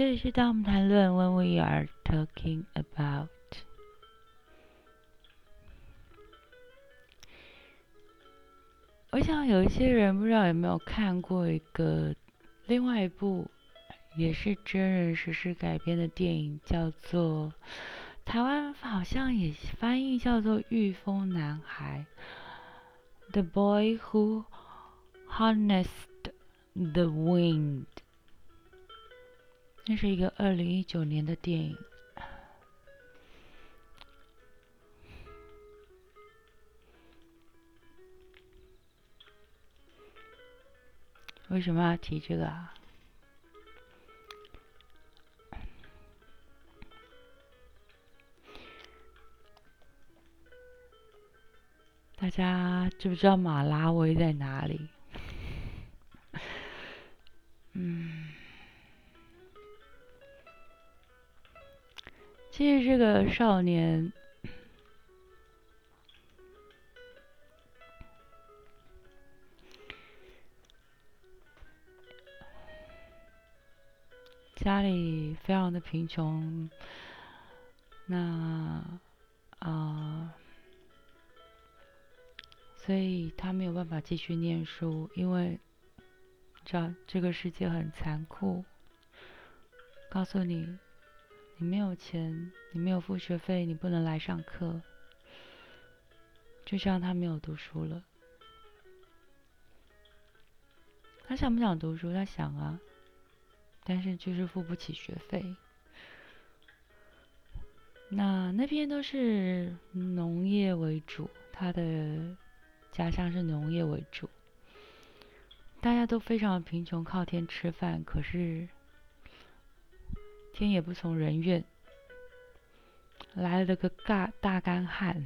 这里是当我们谈论 When we are talking about。我想有一些人不知道有没有看过一个另外一部也是真人实事改编的电影，叫做台湾好像也翻译叫做《御风男孩》（The Boy Who Harnessed the Wind）。那是一个二零一九年的电影。为什么要提这个啊？大家知不知道马拉维在哪里？嗯，其实这个少年。家里非常的贫穷，那啊，所以他没有办法继续念书，因为这这个世界很残酷，告诉你，你没有钱，你没有付学费，你不能来上课，就这样他没有读书了。他想不想读书？他想啊。但是就是付不起学费。那那边都是农业为主，他的家乡是农业为主，大家都非常贫穷，靠天吃饭。可是天也不从人愿，来了个大大干旱。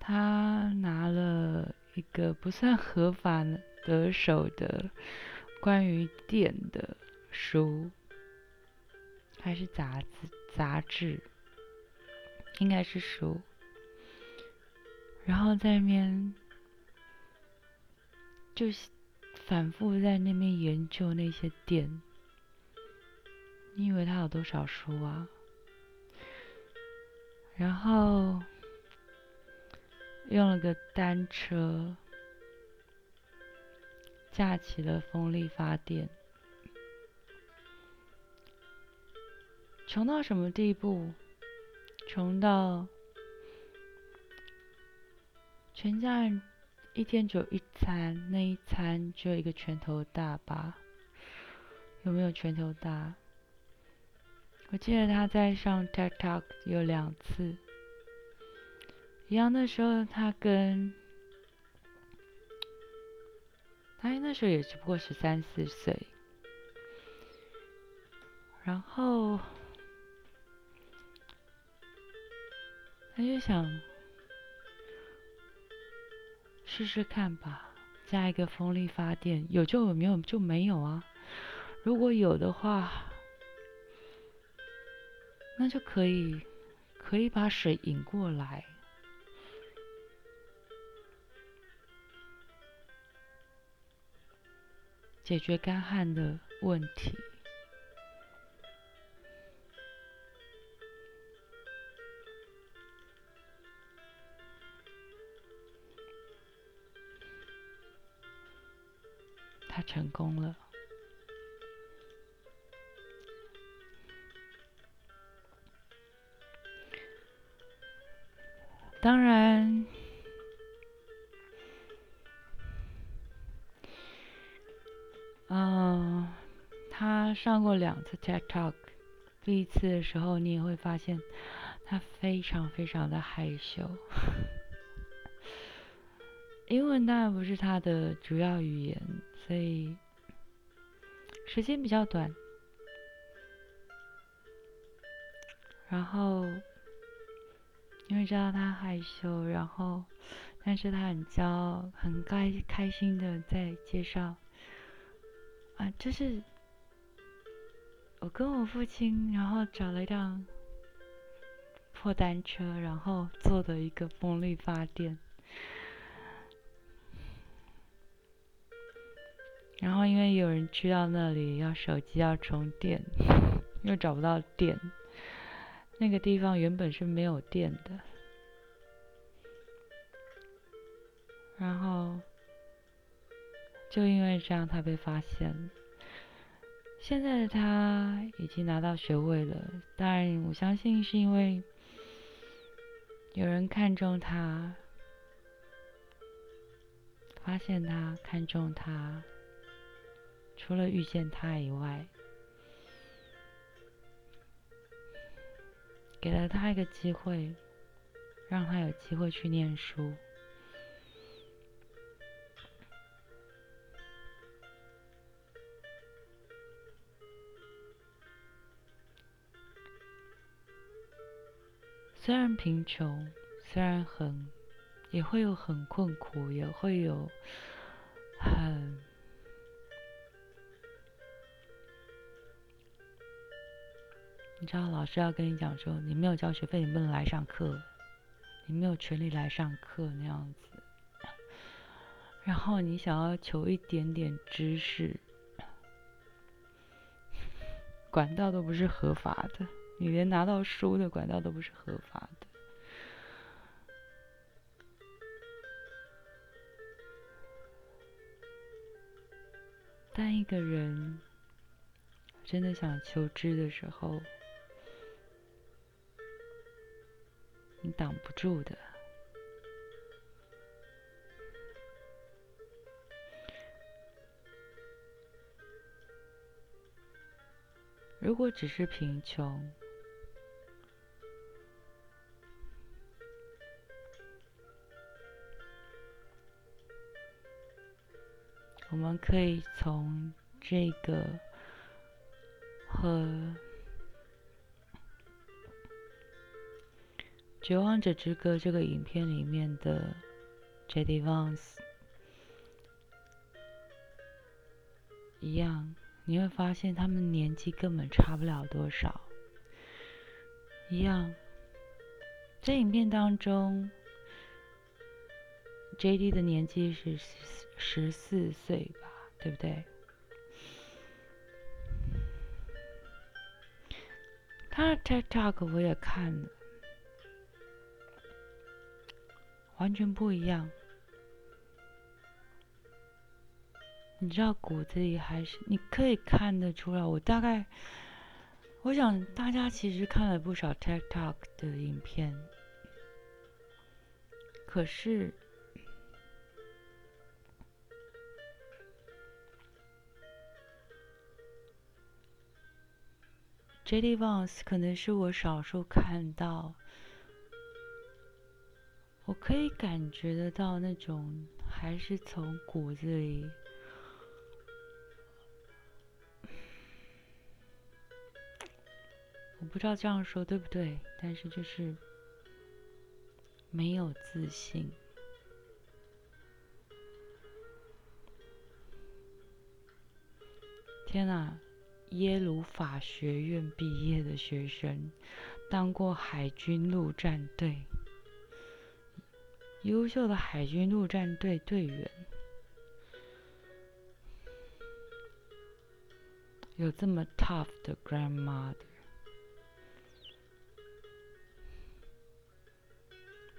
他拿了一个不算合法得手的关于电的书，还是杂志？杂志应该是书。然后在那边就反复在那边研究那些电。你以为他有多少书啊？然后。用了个单车，架起了风力发电，穷到什么地步？穷到全家人一天只有一餐，那一餐只有一个拳头大吧？有没有拳头大？我记得他在上 TikTok 有两次。一样那时候，他跟他那时候也只不过十三四岁，然后他就想试试看吧，加一个风力发电，有就有，没有就没有啊。如果有的话，那就可以可以把水引过来。解决干旱的问题，成功了。当然。嗯，他上过两次 TED Talk，第一次的时候你也会发现他非常非常的害羞，英文当然不是他的主要语言，所以时间比较短，然后因为知道他害羞，然后但是他很骄傲，很开开心的在介绍。啊，就是我跟我父亲，然后找了一辆破单车，然后做的一个风力发电。然后因为有人去到那里要手机要充电，又找不到电，那个地方原本是没有电的。然后就因为这样，他被发现了。现在的他已经拿到学位了，当然我相信是因为有人看中他，发现他看中他。除了遇见他以外，给了他一个机会，让他有机会去念书。虽然贫穷，虽然很，也会有很困苦，也会有很。你知道老师要跟你讲说，你没有交学费，你不能来上课，你没有权利来上课那样子。然后你想要求一点点知识，管道都不是合法的，你连拿到书的管道都不是合法的。当一个人真的想求知的时候，挡不住的。如果只是贫穷，我们可以从这个和。《绝望者之歌》这个影片里面的 J.D. Vance 一样，你会发现他们年纪根本差不了多少。一样，在影片当中，J.D. 的年纪是十四岁吧，对不对？他的 TikTok 我也看了。完全不一样，你知道骨子里还是你可以看得出来。我大概，我想大家其实看了不少 TikTok 的影片，可是 JD Vance 可能是我少数看到。我可以感觉得到那种，还是从骨子里，我不知道这样说对不对，但是就是没有自信。天哪，耶鲁法学院毕业的学生，当过海军陆战队。优秀的海军陆战队队员，有这么 tough 的 grandmother，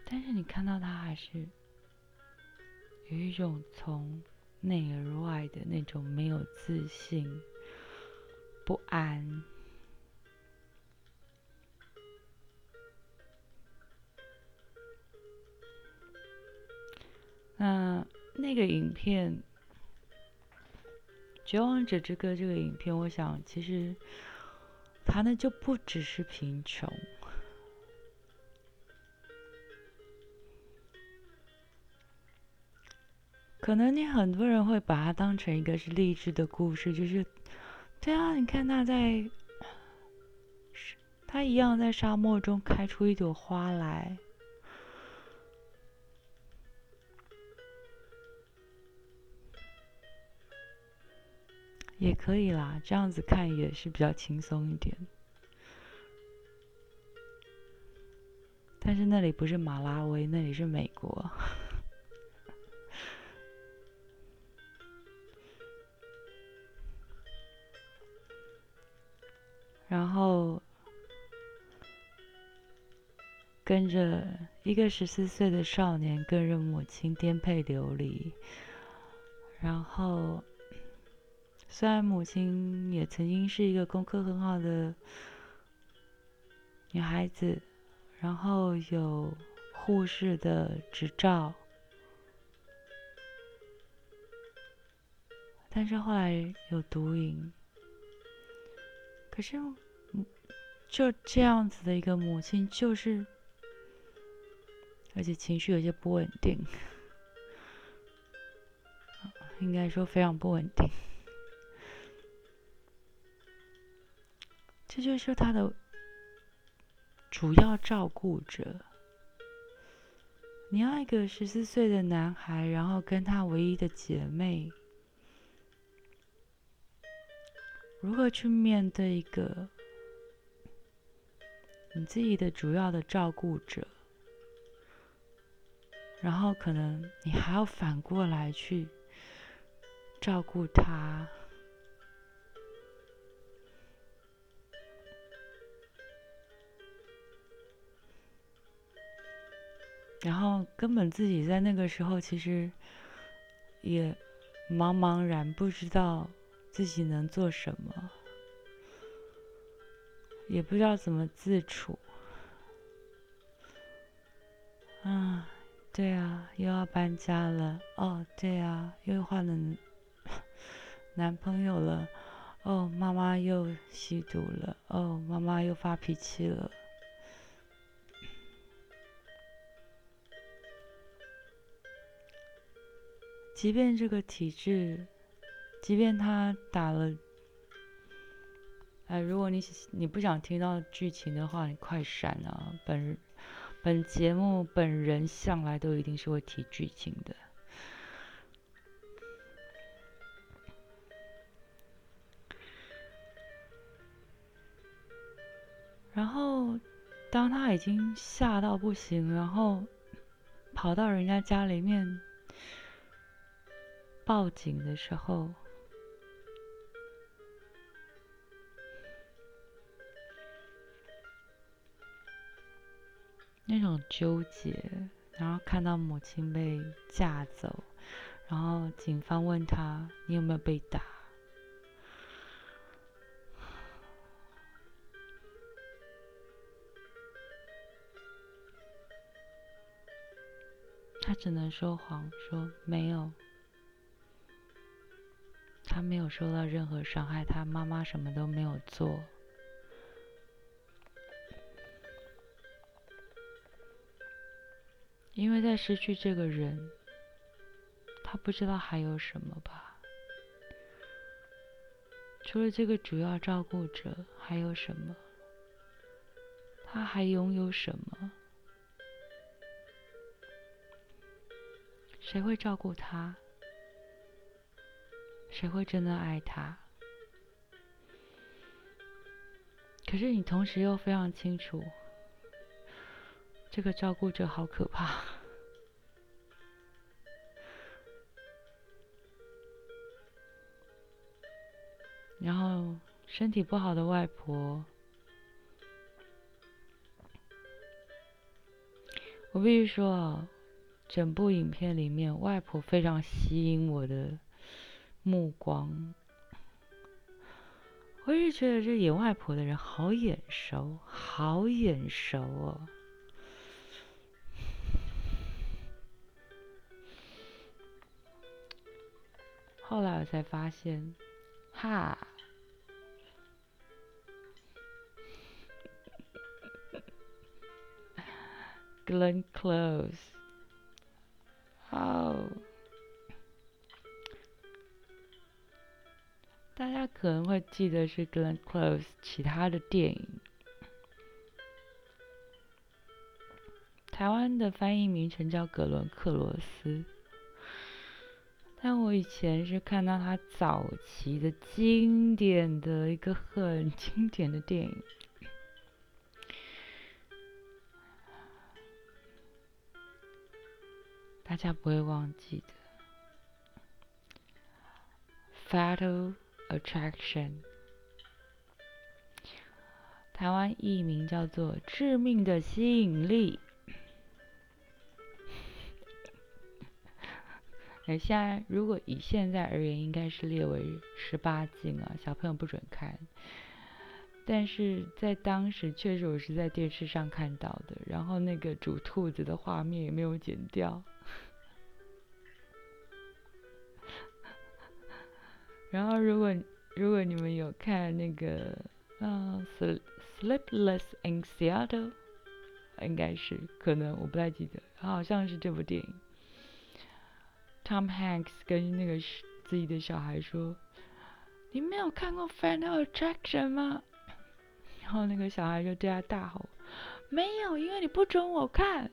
但是你看到他还是有一种从内而外的那种没有自信、不安。那那个影片《绝望者之歌》这个影片，我想其实他呢就不只是贫穷，可能你很多人会把它当成一个是励志的故事，就是对啊，你看他在，他一样在沙漠中开出一朵花来。也可以啦，这样子看也是比较轻松一点。但是那里不是马拉维，那里是美国。然后跟着一个十四岁的少年，跟着母亲颠沛流离。然后，虽然母亲也曾经是一个功课很好的女孩子，然后有护士的执照，但是后来有毒瘾。可是，就这样子的一个母亲，就是，而且情绪有些不稳定，应该说非常不稳定。这就是他的主要照顾者。你要一个十四岁的男孩，然后跟他唯一的姐妹。如何去面对一个你自己的主要的照顾者，然后可能你还要反过来去照顾他，然后根本自己在那个时候其实也茫茫然不知道。自己能做什么，也不知道怎么自处。啊，对啊，又要搬家了。哦，对啊，又换了男 朋友了。哦，妈妈又吸毒了。哦，妈妈又发脾气了。即便这个体质。即便他打了，哎，如果你你不想听到剧情的话，你快闪啊！本本节目本人向来都一定是会提剧情的。然后，当他已经吓到不行，然后跑到人家家里面报警的时候。那种纠结，然后看到母亲被架走，然后警方问他：“你有没有被打？”他只能说谎，说没有，他没有受到任何伤害，他妈妈什么都没有做。因为在失去这个人，他不知道还有什么吧？除了这个主要照顾者，还有什么？他还拥有什么？谁会照顾他？谁会真的爱他？可是你同时又非常清楚。这个照顾者好可怕，然后身体不好的外婆，我必须说啊，整部影片里面，外婆非常吸引我的目光，我一直觉得这演外婆的人好眼熟，好眼熟哦。后来我才发现，哈，Glenn Close，哦，大家可能会记得是 Glenn Close 其他的电影，台湾的翻译名称叫格伦克罗斯。但我以前是看到他早期的经典的一个很 经典的电影，大家不会忘记的。Fatal Attraction，台湾译名叫做《致命的吸引力》。而现在，如果以现在而言，应该是列为十八禁啊，小朋友不准看。但是在当时，确实我是在电视上看到的，然后那个煮兔子的画面也没有剪掉。然后，如果如果你们有看那个嗯《Sleepless in Seattle》，应该是可能我不太记得，好像是这部电影。Tom Hanks 跟那个自己的小孩说：“你没有看过《Final Attraction》吗？”然后那个小孩就对他大吼：“没有，因为你不准我看。”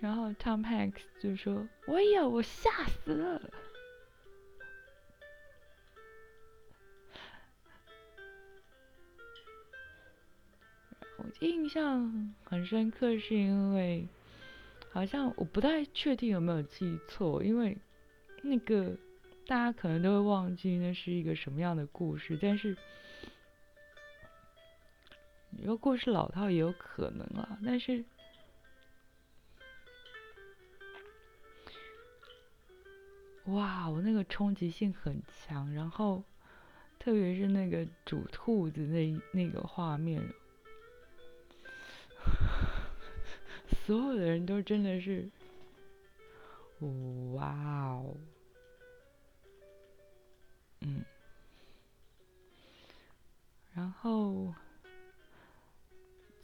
然后 Tom Hanks 就说：“我有，我吓死了。”印象很深刻，是因为。好像我不太确定有没有记错，因为那个大家可能都会忘记那是一个什么样的故事，但是你说故事老套也有可能啊。但是哇，我那个冲击性很强，然后特别是那个煮兔子那那个画面。所有的人都真的是，哇哦，嗯，然后，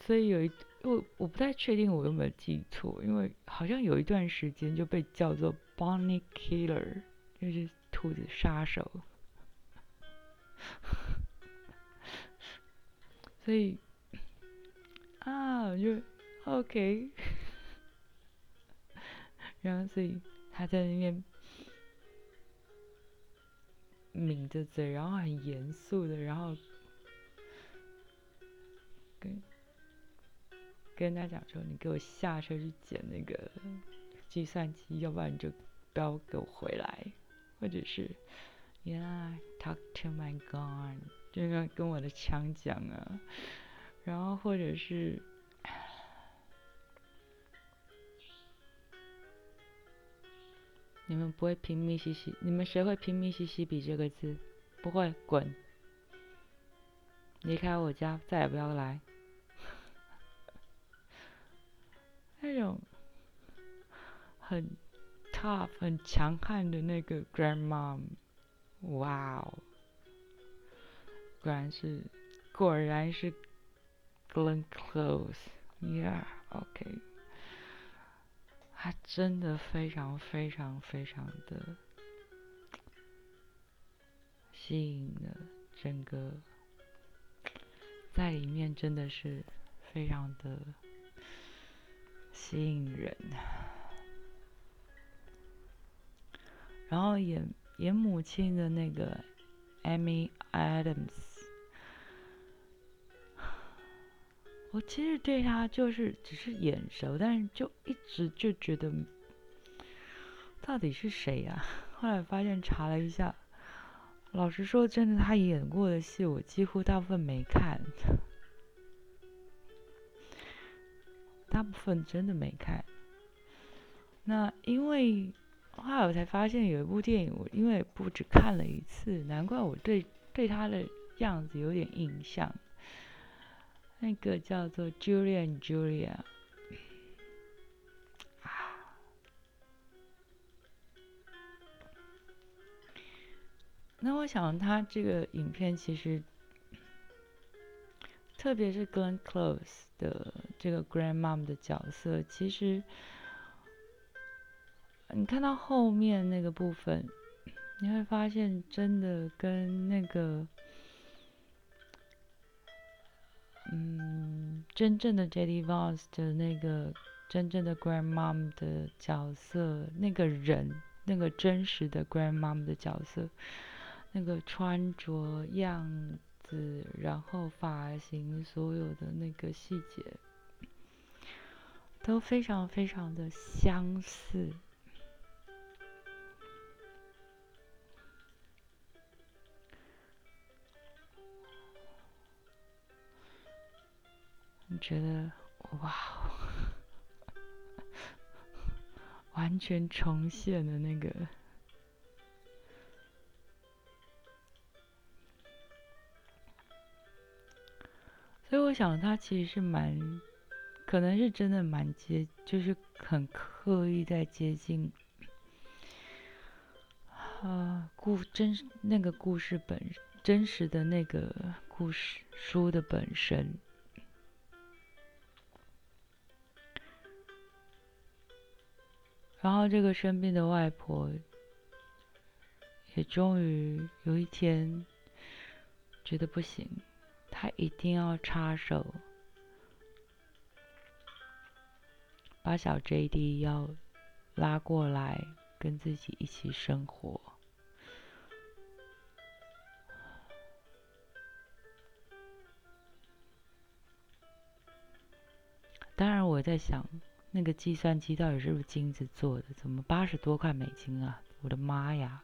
所以有一我我不太确定我有没有记错，因为好像有一段时间就被叫做 Bunny Killer，就是兔子杀手，所以啊就。OK，然后所以他在那边抿着嘴，然后很严肃的，然后跟跟他讲说：“你给我下车去捡那个计算机，要不然你就不要给我回来。”或者是 “Yeah，talk to my gun”，就跟跟我的枪讲啊，然后或者是。你们不会拼命嘻嘻，你们谁会拼命嘻嘻比这个字？不会，滚！离开我家，再也不要来。那种很 tough、很强悍的那个 grandma，哇哦！果然是，果然是 Glenn Close，Yeah，OK。他真的非常非常非常的吸引了整个，在里面真的是非常的吸引人。然后演演母亲的那个 Amy Adams。我其实对他就是只是眼熟，但是就一直就觉得到底是谁呀？后来发现查了一下，老实说，真的他演过的戏我几乎大部分没看，大部分真的没看。那因为后来我才发现有一部电影，我因为不止看了一次，难怪我对对他的样子有点印象。那个叫做 Julia and Julia 啊，那我想他这个影片其实，特别是 Glenn Close 的这个 Grandmom 的角色，其实你看到后面那个部分，你会发现真的跟那个。嗯，真正的 J.D. Vance 的那个真正的 Grandmom 的角色，那个人，那个真实的 Grandmom 的角色，那个穿着样子，然后发型，所有的那个细节，都非常非常的相似。觉得哇，完全重现了那个。所以我想，他其实是蛮，可能是真的蛮接，就是很刻意在接近，啊，故真那个故事本真实的那个故事书的本身。然后这个生病的外婆，也终于有一天觉得不行。他一定要插手，把小 J.D 要拉过来跟自己一起生活。当然，我在想，那个计算机到底是不是金子做的？怎么八十多块美金啊？我的妈呀！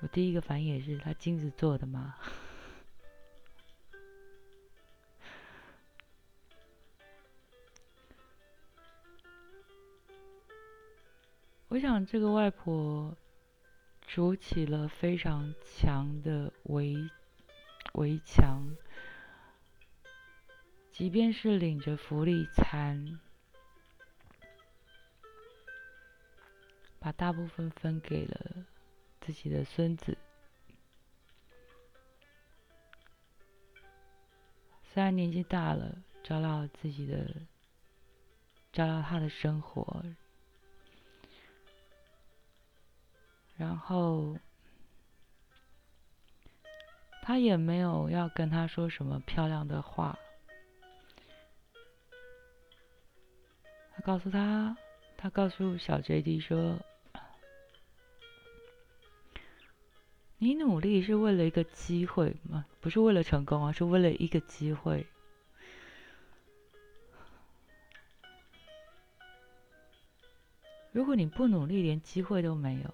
我第一个反应也是，他金子做的吗？我想这个外婆筑起了非常强的围围墙，即便是领着福利餐，把大部分分给了。自己的孙子，虽然年纪大了，照料自己的，照料他的生活，然后他也没有要跟他说什么漂亮的话，他告诉他，他告诉小 J.D 说。你努力是为了一个机会吗？不是为了成功啊，是为了一个机会。如果你不努力，连机会都没有，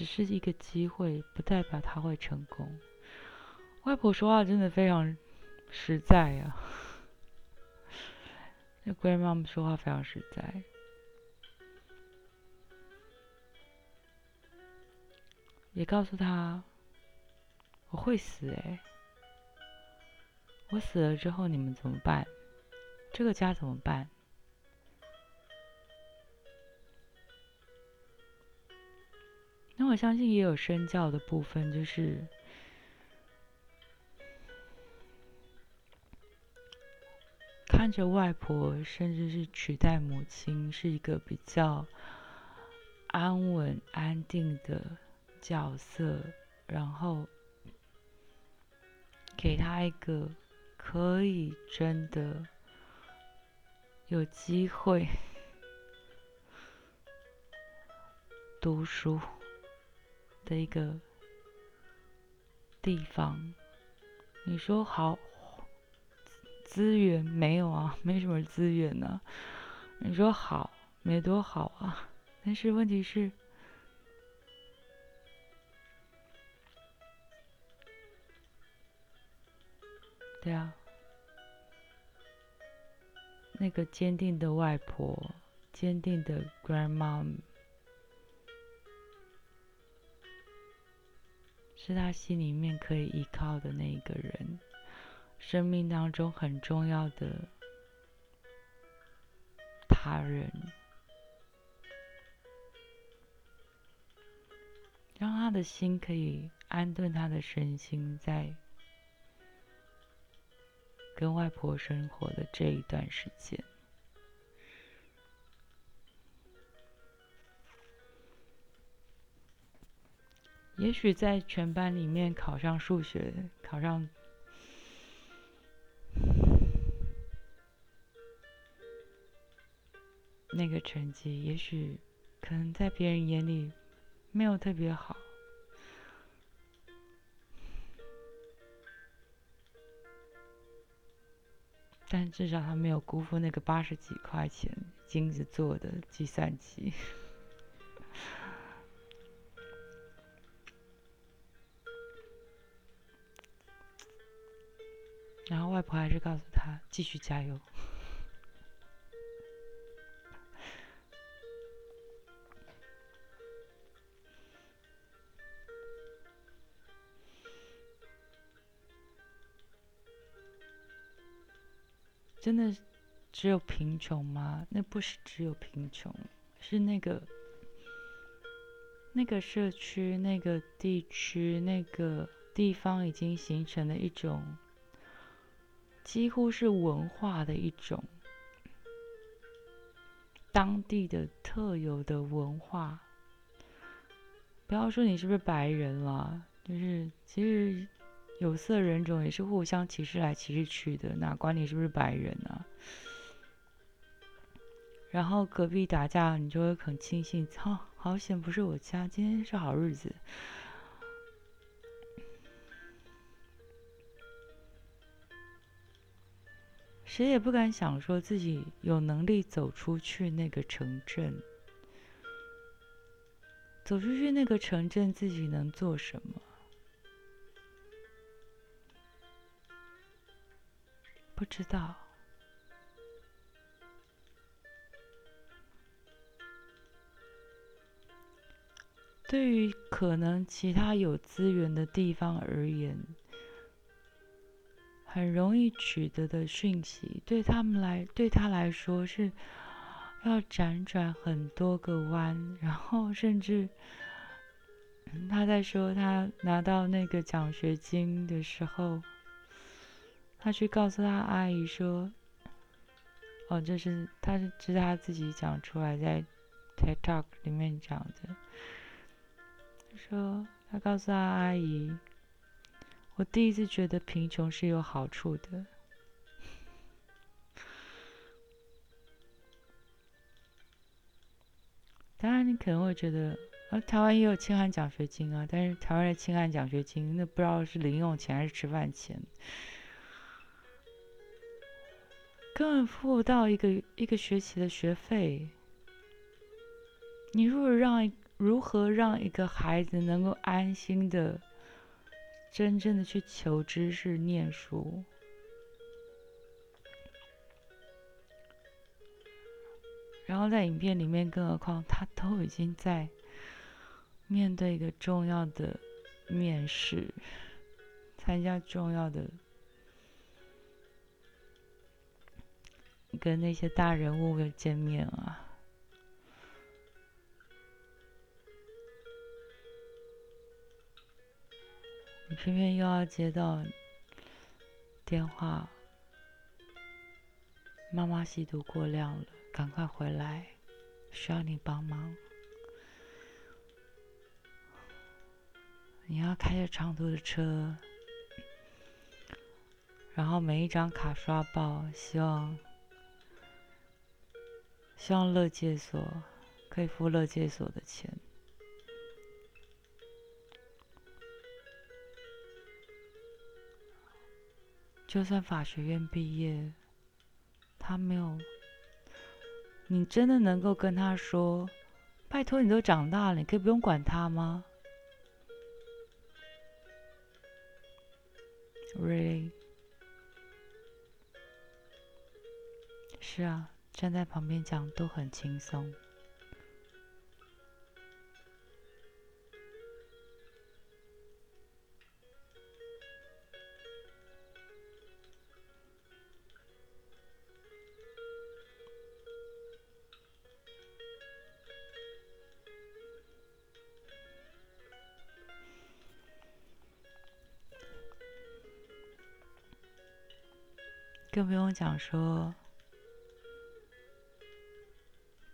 只是一个机会，不代表他会成功。外婆说话真的非常实在呀，那 grandma 说话非常实在。也告诉他，我会死哎！我死了之后你们怎么办？这个家怎么办？我相信也有身教的部分，就是看着外婆，甚至是取代母亲，是一个比较安稳、安定的。角色，然后给他一个可以真的有机会 读书的一个地方。你说好资源没有啊？没什么资源呢。你说好没多好啊？但是问题是。对啊，那个坚定的外婆，坚定的 grandma，是他心里面可以依靠的那一个人，生命当中很重要的他人，让他的心可以安顿他的身心在。跟外婆生活的这一段时间，也许在全班里面考上数学考上那个成绩也许可能在别人眼里没有特别好但至少他没有辜负那个八十几块钱金子做的计算机。然后外婆还是告诉他继续加油。真的只有贫穷吗？那不是只有贫穷，是那个那个社区、那个地区、那个地方已经形成了一种几乎是文化的一种当地的特有的文化。不要说你是不是白人了，就是其实。有色人种也是互相歧视来歧视去的，哪管你是不是白人啊？然后隔壁打架，你就会很庆幸，操，好险不是我家，今天是好日子。谁也不敢想说自己有能力走出去那个城镇，走出去那个城镇，自己能做什么？不知道。对于可能其他有资源的地方而言，很容易取得的讯息，对他们来，对他来说是要辗转很多个弯，然后甚至他在说他拿到那个奖学金的时候。他去告诉他阿姨说：“哦，这是他是这是他自己讲出来，在 TikTok 里面讲的。说他告诉他阿姨，我第一次觉得贫穷是有好处的。当然，你可能会觉得，啊，台湾也有清寒奖学金啊，但是台湾的清寒奖学金，那不知道是零用钱还是吃饭钱。”根本付不到一个一个学期的学费。你如果让如何让一个孩子能够安心的、真正的去求知识、念书？然后在影片里面，更何况他都已经在面对一个重要的面试，参加重要的。跟那些大人物的见面啊，你偏偏又要接到电话，妈妈吸毒过量了，赶快回来，需要你帮忙。你要开着长途的车，然后每一张卡刷爆，希望。希望乐界所可以付乐界所的钱。就算法学院毕业，他没有，你真的能够跟他说：“拜托，你都长大了，你可以不用管他吗？”Really？是啊。站在旁边讲都很轻松，更不用讲说。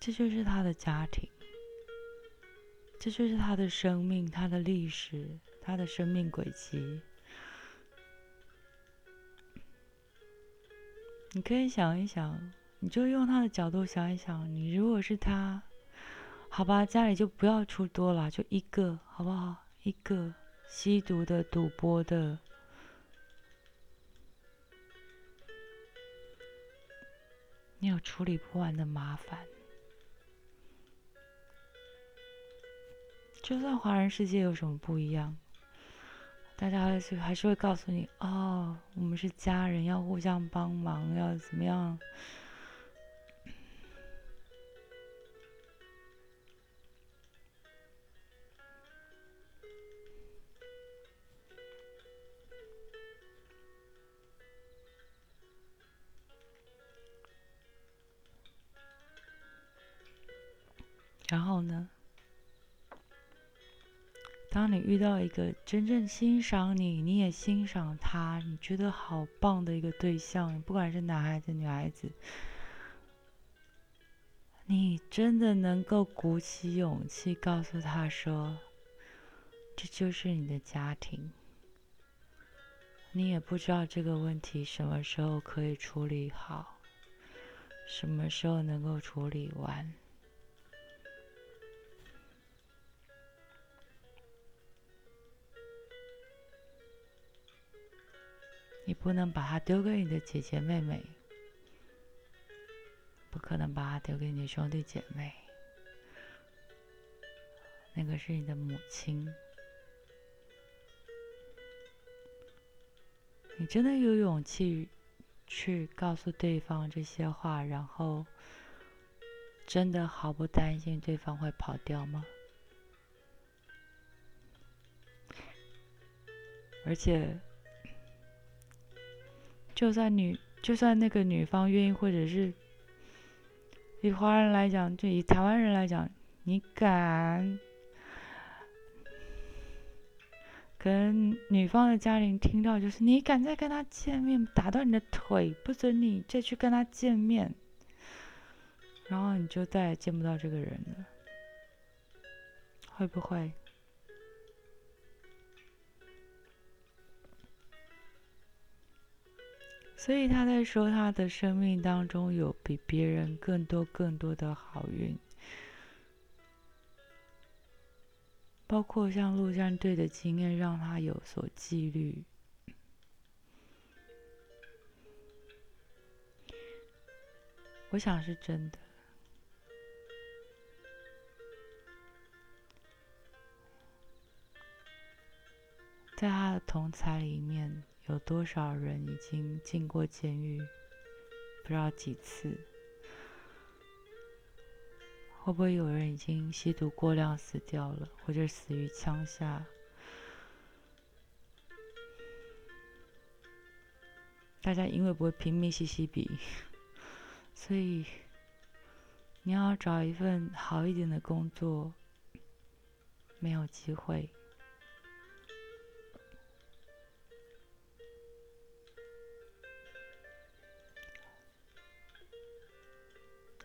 这就是他的家庭，这就是他的生命，他的历史，他的生命轨迹。你可以想一想，你就用他的角度想一想，你如果是他，好吧，家里就不要出多了，就一个，好不好？一个吸毒的、赌博的，你有处理不完的麻烦。就算华人世界有什么不一样，大家还是还是会告诉你：哦，我们是家人，要互相帮忙，要怎么样？呢？当你遇到一个真正欣赏你，你也欣赏他，你觉得好棒的一个对象，不管是男孩子、女孩子，你真的能够鼓起勇气告诉他说：“这就是你的家庭。”你也不知道这个问题什么时候可以处理好，什么时候能够处理完。你不能把它丢给你的姐姐妹妹，不可能把它丢给你兄弟姐妹。那个是你的母亲。你真的有勇气去告诉对方这些话，然后真的毫不担心对方会跑掉吗？而且。就算女，就算那个女方愿意，或者是以华人来讲，就以台湾人来讲，你敢跟女方的家庭听到，就是你敢再跟他见面，打断你的腿，不准你再去跟他见面，然后你就再也见不到这个人了，会不会？所以他在说他的生命当中有比别人更多更多的好运，包括像陆战队的经验让他有所纪律。我想是真的，在他的同才里面。有多少人已经进过监狱？不知道几次？会不会有人已经吸毒过量死掉了，或者死于枪下？大家因为不会拼命吸吸笔，所以你要找一份好一点的工作，没有机会。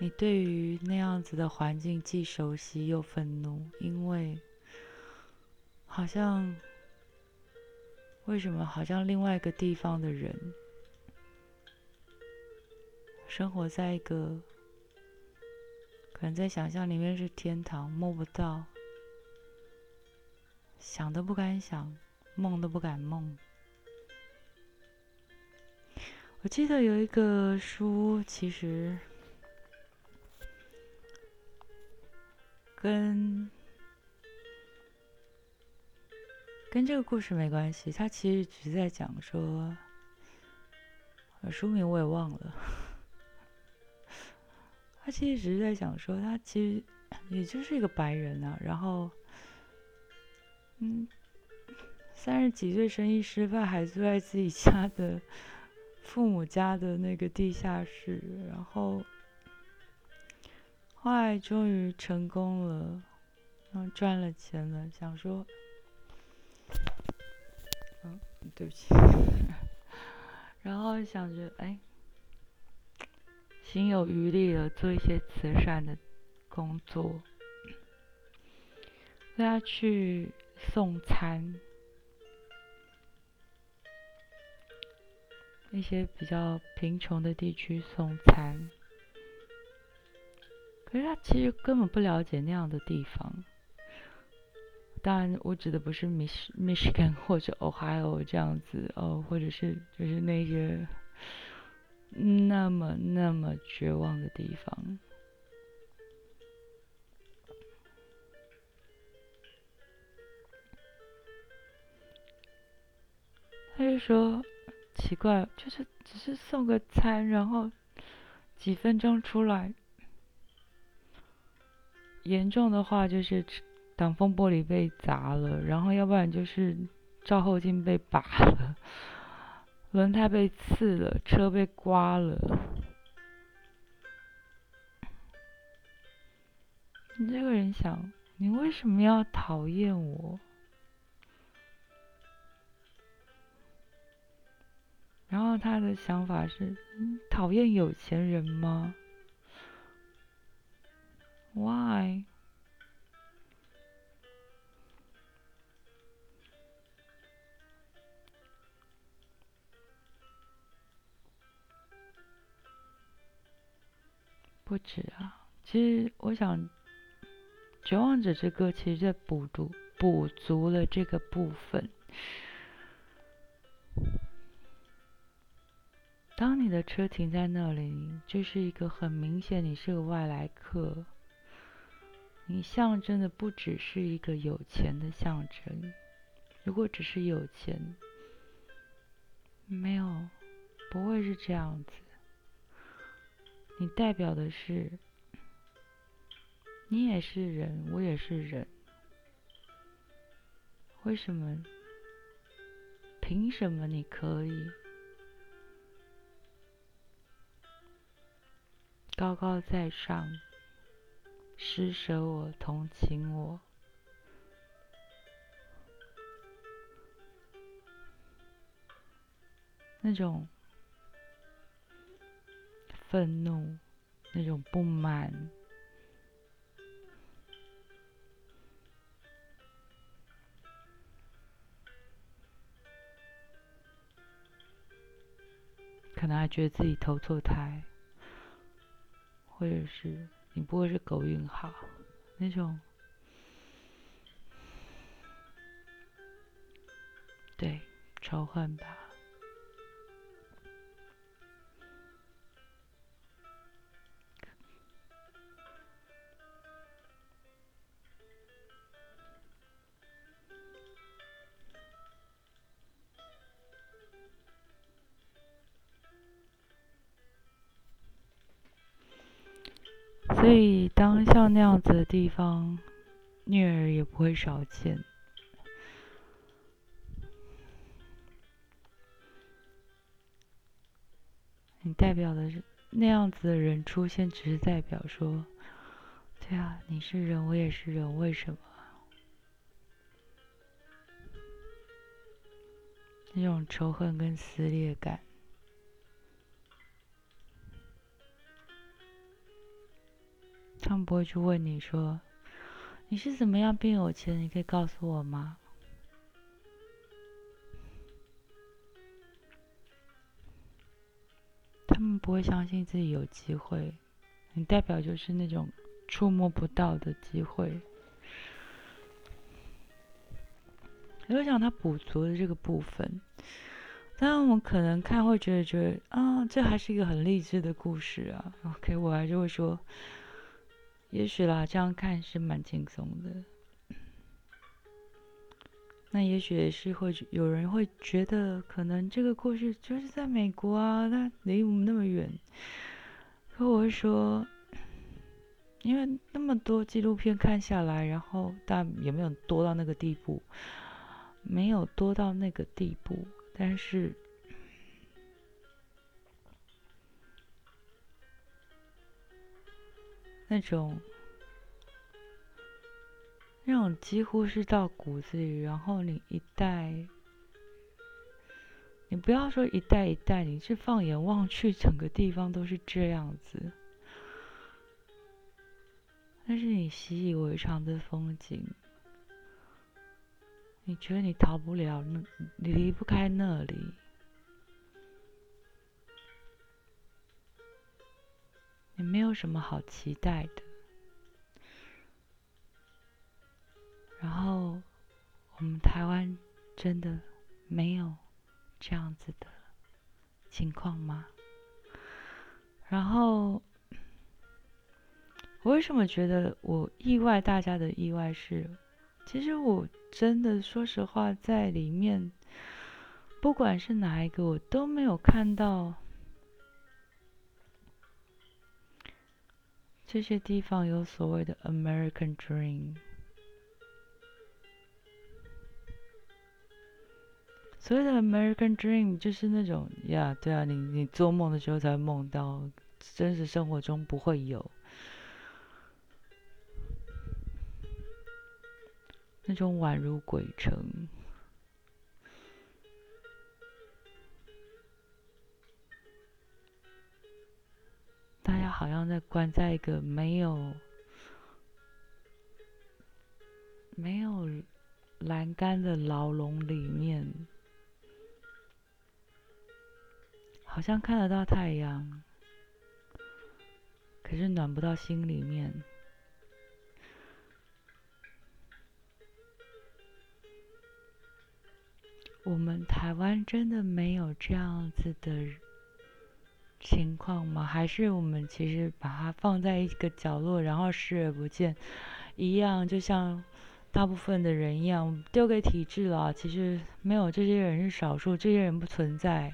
你对于那样子的环境既熟悉又愤怒，因为好像为什么好像另外一个地方的人生活在一个可能在想象里面是天堂，摸不到，想都不敢想，梦都不敢梦。我记得有一个书，其实。跟跟这个故事没关系，他其实只是在讲说，书名我也忘了。他其实只是在讲说，他其实也就是一个白人啊，然后，嗯，三十几岁生意失败，还住在自己家的父母家的那个地下室，然后。后来终于成功了，然后赚了钱了，想说，嗯，对不起，然后想着，哎，心有余力了，做一些慈善的工作，大家去送餐，一些比较贫穷的地区送餐。可是他其实根本不了解那样的地方。当然，我指的不是 Mich Michigan 或者 Ohio 这样子哦，或者是就是那些那么那么绝望的地方。他就说：“奇怪，就是只是送个餐，然后几分钟出来。严重的话就是挡风玻璃被砸了，然后要不然就是照后镜被拔了，轮胎被刺了，车被刮了。你这个人想，你为什么要讨厌我？”然后他的想法是：讨厌有钱人吗？Why？不止啊，其实我想，《绝望者之歌》其实在补足补足了这个部分。当你的车停在那里，就是一个很明显你是个外来客。你象征的不只是一个有钱的象征。如果只是有钱，没有，不会是这样子。你代表的是，你也是人，我也是人。为什么？凭什么你可以？高高在上，施舍我，同情我，那种愤怒，那种不满，可能还觉得自己投错胎。或者是你不会是狗运好那种，对仇恨吧。那样子的地方，虐儿也不会少见。你代表的是那样子的人出现，只是代表说，对啊，你是人，我也是人，为什么？那种仇恨跟撕裂感。他们不会去问你说你是怎么样变有钱？你可以告诉我吗？他们不会相信自己有机会，你代表就是那种触摸不到的机会。我就想他补足了这个部分，但我们可能看会觉得觉得啊，这还是一个很励志的故事啊。OK，我还是会说。也许啦，这样看是蛮轻松的。那也许也是会有人会觉得，可能这个故事就是在美国啊，那离我们那么远。可我会说，因为那么多纪录片看下来，然后但也没有多到那个地步，没有多到那个地步，但是。那种，那种几乎是到骨子里，然后你一代，你不要说一代一代，你是放眼望去，整个地方都是这样子，那是你习以为常的风景，你觉得你逃不了，你离不开那里。也没有什么好期待的。然后，我们台湾真的没有这样子的情况吗？然后，我为什么觉得我意外？大家的意外是，其实我真的说实话，在里面，不管是哪一个，我都没有看到这些地方有所谓的 American Dream。所谓的 American Dream 就是那种呀，对啊，你你做梦的时候才会梦到，真实生活中不会有那种宛如鬼城，好像在关在一个没有没有栏杆的牢笼里面。好像看得到太阳，可是暖不到心里面。我们台湾真的没有这样子的情况吗？还是我们其实把它放在一个角落，然后视而不见，一样就像大部分的人一样丢给体制了？其实没有，这些人是少数，这些人不存在。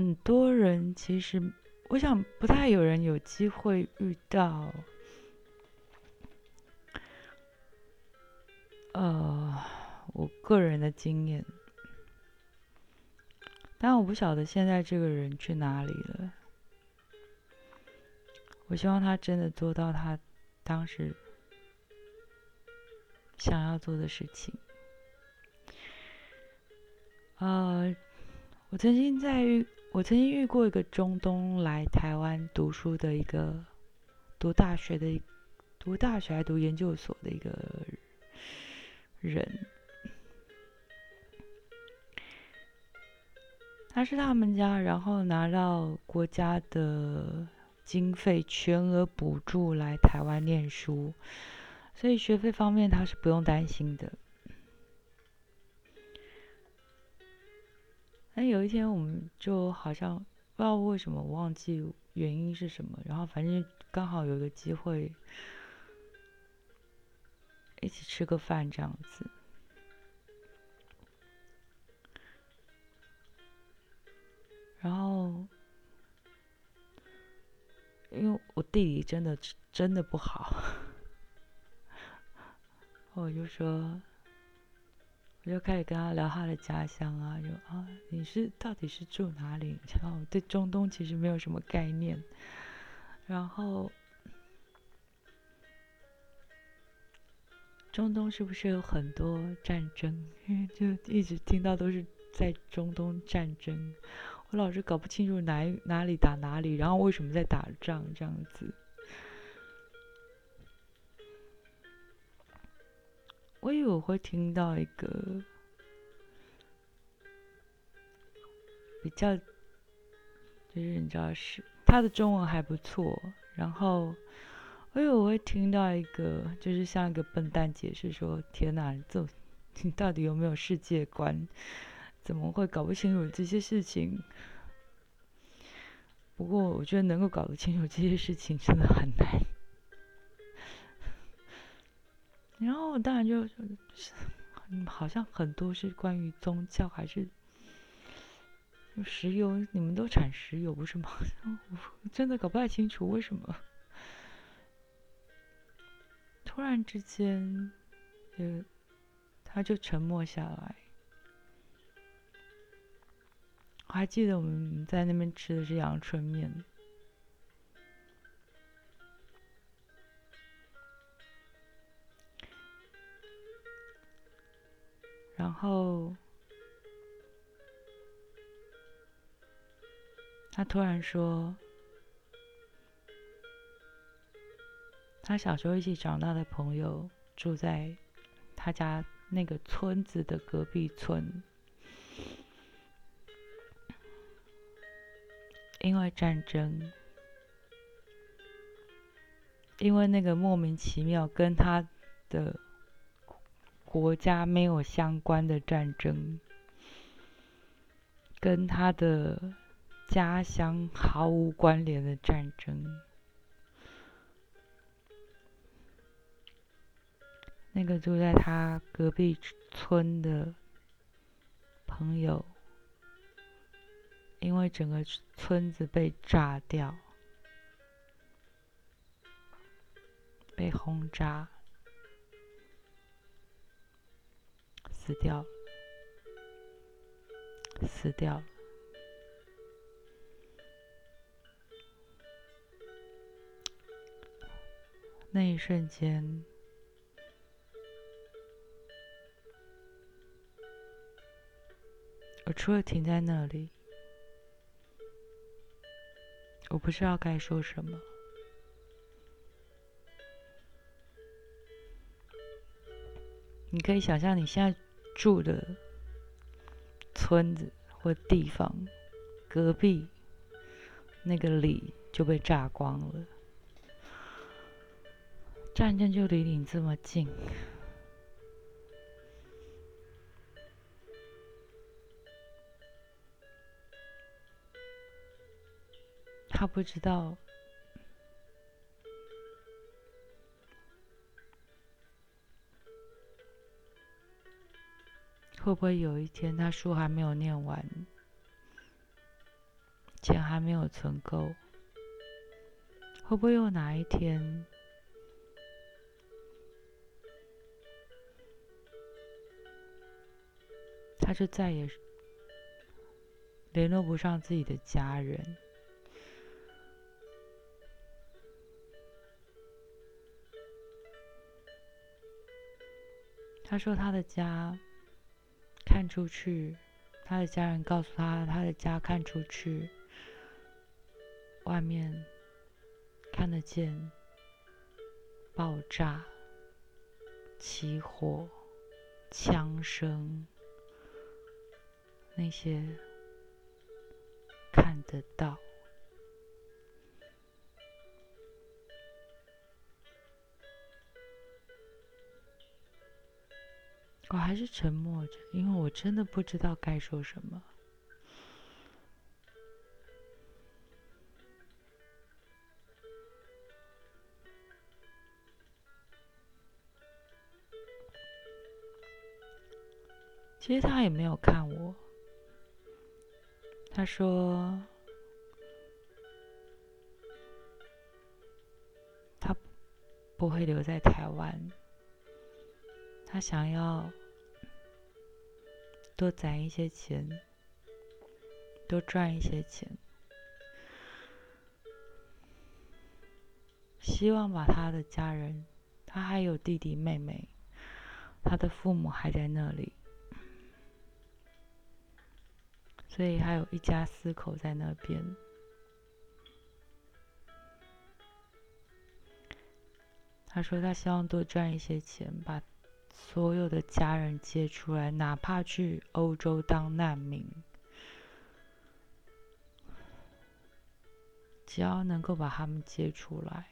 很多人其实，我想不太有人有机会遇到，呃，我个人的经验，但我不晓得现在这个人去哪里了。我希望他真的做到他当时想要做的事情，呃。我曾经在，我曾经遇过一个中东来台湾读书的一个读大学的，读大学还读研究所的一个人，他是他们家，然后拿到国家的经费全额补助来台湾念书，所以学费方面他是不用担心的。但有一天，我们就好像不知道为什么，忘记原因是什么。然后反正刚好有个机会，一起吃个饭这样子。然后，因为我地理真的真的不好，我就说。我就开始跟他聊他的家乡啊，就啊，你是到底是住哪里？然后对中东其实没有什么概念，然后中东是不是有很多战争？因为就一直听到都是在中东战争，我老是搞不清楚哪哪里打哪里，然后为什么在打仗这样子。我以为我会听到一个比较，就是你知道是他的中文还不错，然后我以为我会听到一个，就是像一个笨蛋解释说：“天哪，这你到底有没有世界观？怎么会搞不清楚这些事情？”不过我觉得能够搞得清楚这些事情真的很难。然后当然就，好像很多是关于宗教还是石油，你们都产石油不是吗？我真的搞不太清楚为什么，突然之间，呃，他就沉默下来。我还记得我们在那边吃的是阳春面。然后，他突然说，他小时候一起长大的朋友住在他家那个村子的隔壁村。因为战争，因为那个莫名其妙跟他的国家没有相关的战争，跟他的家乡毫无关联的战争。那个住在他隔壁村的朋友，因为整个村子被炸掉、被轰炸，死掉了，死掉了。那一瞬间。我除了停在那里，我不知道该说什么。你可以想象你现在住的村子或地方，隔壁那个里就被炸光了，战争就离你这么近。他不知道会不会有一天，他书还没有念完，钱还没有存够，会不会有哪一天，他就再也联络不上自己的家人？他说：“他的家看出去，他的家人告诉他，他的家看出去，外面看得见爆炸、起火、枪声，那些看得到。”我还是沉默着，因为我真的不知道该说什么。其实他也没有看我，他说他不会留在台湾，他想要。多攒一些钱，多赚一些钱，希望把他的家人，他还有弟弟妹妹，他的父母还在那里，所以还有一家四口在那边。他说他希望多赚一些钱，把。所有的家人接出来，哪怕去欧洲当难民，只要能够把他们接出来。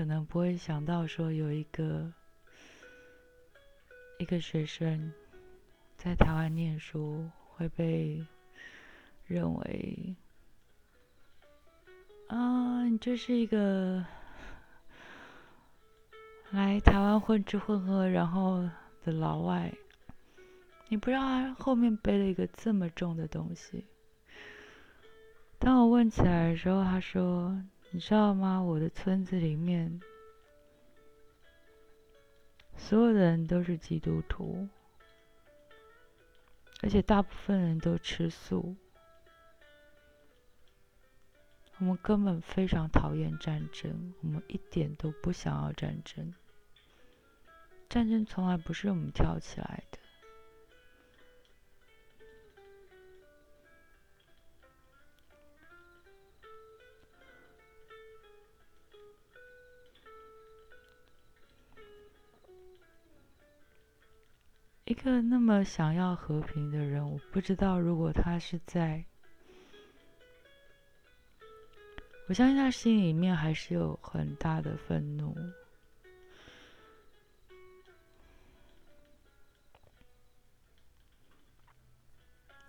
可能不会想到说有一个一个学生在台湾念书会被认为啊，你就是一个来台湾混吃混喝然后的老外，你不知道他后面背了一个这么重的东西。当我问起来的时候，他说：“你知道吗？我的村子里面，所有的人都是基督徒，而且大部分人都吃素。我们根本非常讨厌战争，我们一点都不想要战争。战争从来不是我们挑起来的。一个那么想要和平的人，我不知道如果他是在，我相信他心里面还是有很大的愤怒。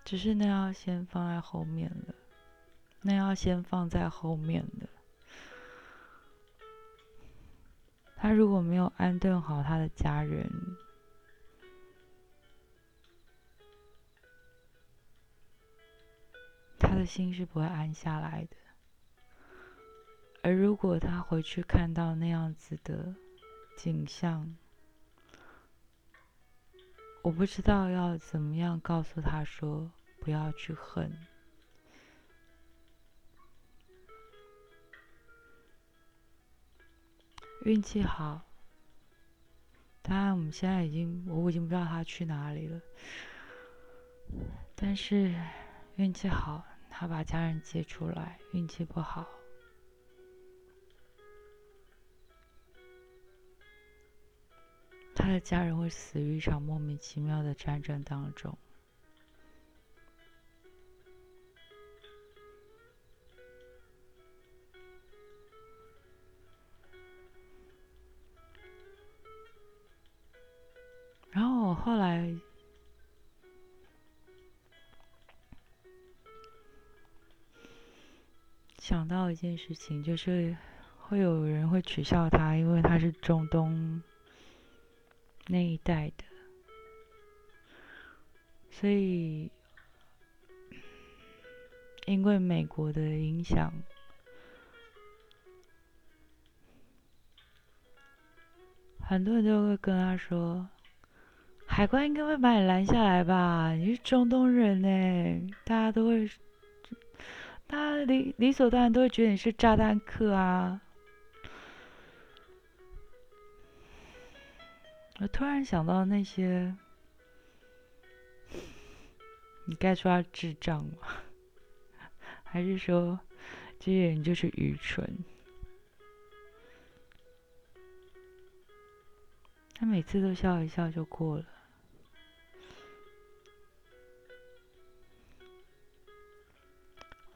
只是那要先放在后面了，那要先放在后面了。他如果没有安顿好他的家人，他的心是不会安下来的。而如果他回去看到那样子的景象，我不知道要怎么样告诉他说。不要去恨，运气好。当然，我们现在已经，我已经不知道他去哪里了。但是运气好，他把家人接出来；运气不好，他的家人会死于一场莫名其妙的战争当中。一件事情，就是会有人会取笑他，因为他是中东那一带的，所以因为美国的影响，很多人都会跟他说。海关应该会把你拦下来吧？你是中东人呢，大家都会，大家理理所当然都会觉得你是炸弹客啊。我突然想到那些，你该说他智障吗？还是说这些人就是愚蠢？他每次都笑一笑就过了。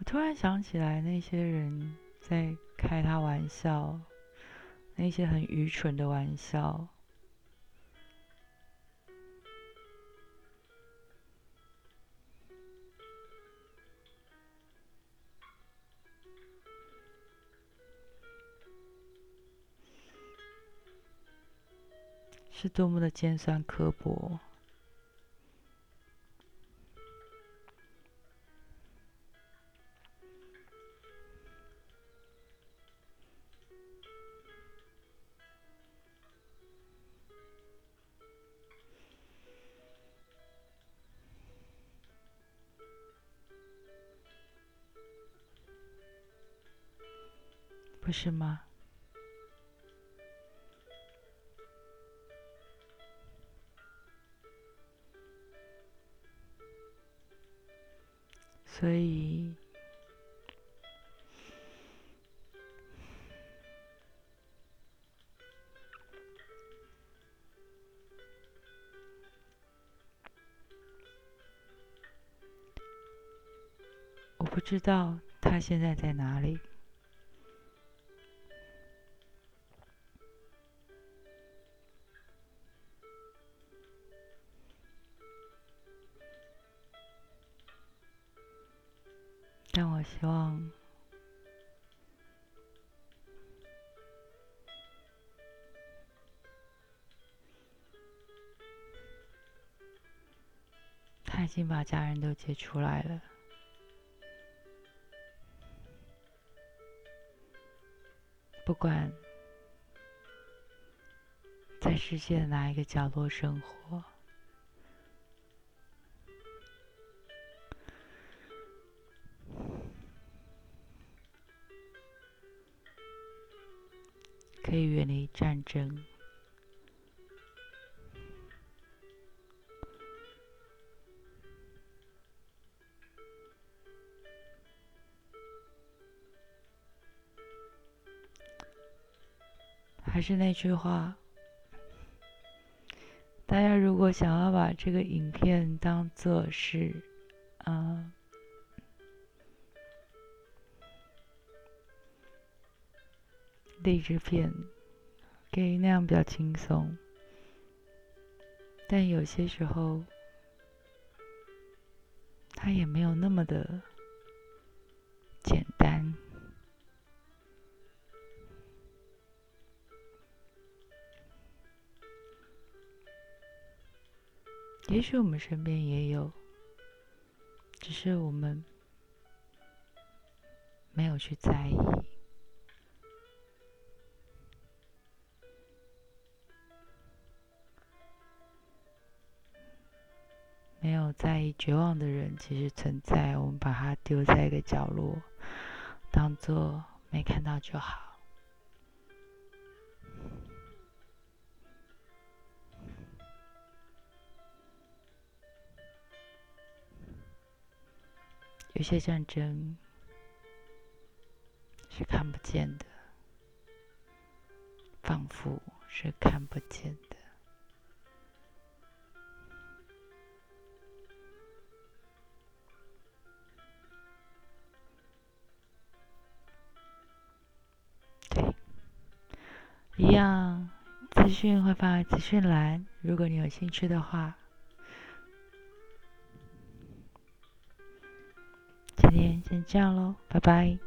突然想起来，那些人在开他玩笑，那些很愚蠢的玩笑，是多么的尖酸刻薄。不是吗？所以，我不知道他现在在哪里。已经把家人都接出来了，不管在世界的哪一个角落生活，可以远离战争。还是那句话，大家如果想要把这个影片当做是，嗯。励志片，可以那样比较轻松，但有些时候，它也没有那么的也许我们身边也有，只是我们没有去在意。没有在意绝望的人其实存在，我们把它丢在一个角落，当做没看到就好。有些战争是看不见的，仿佛是看不见的。一样，资讯会放在资讯栏，如果你有兴趣的话。天先这样喽，拜拜。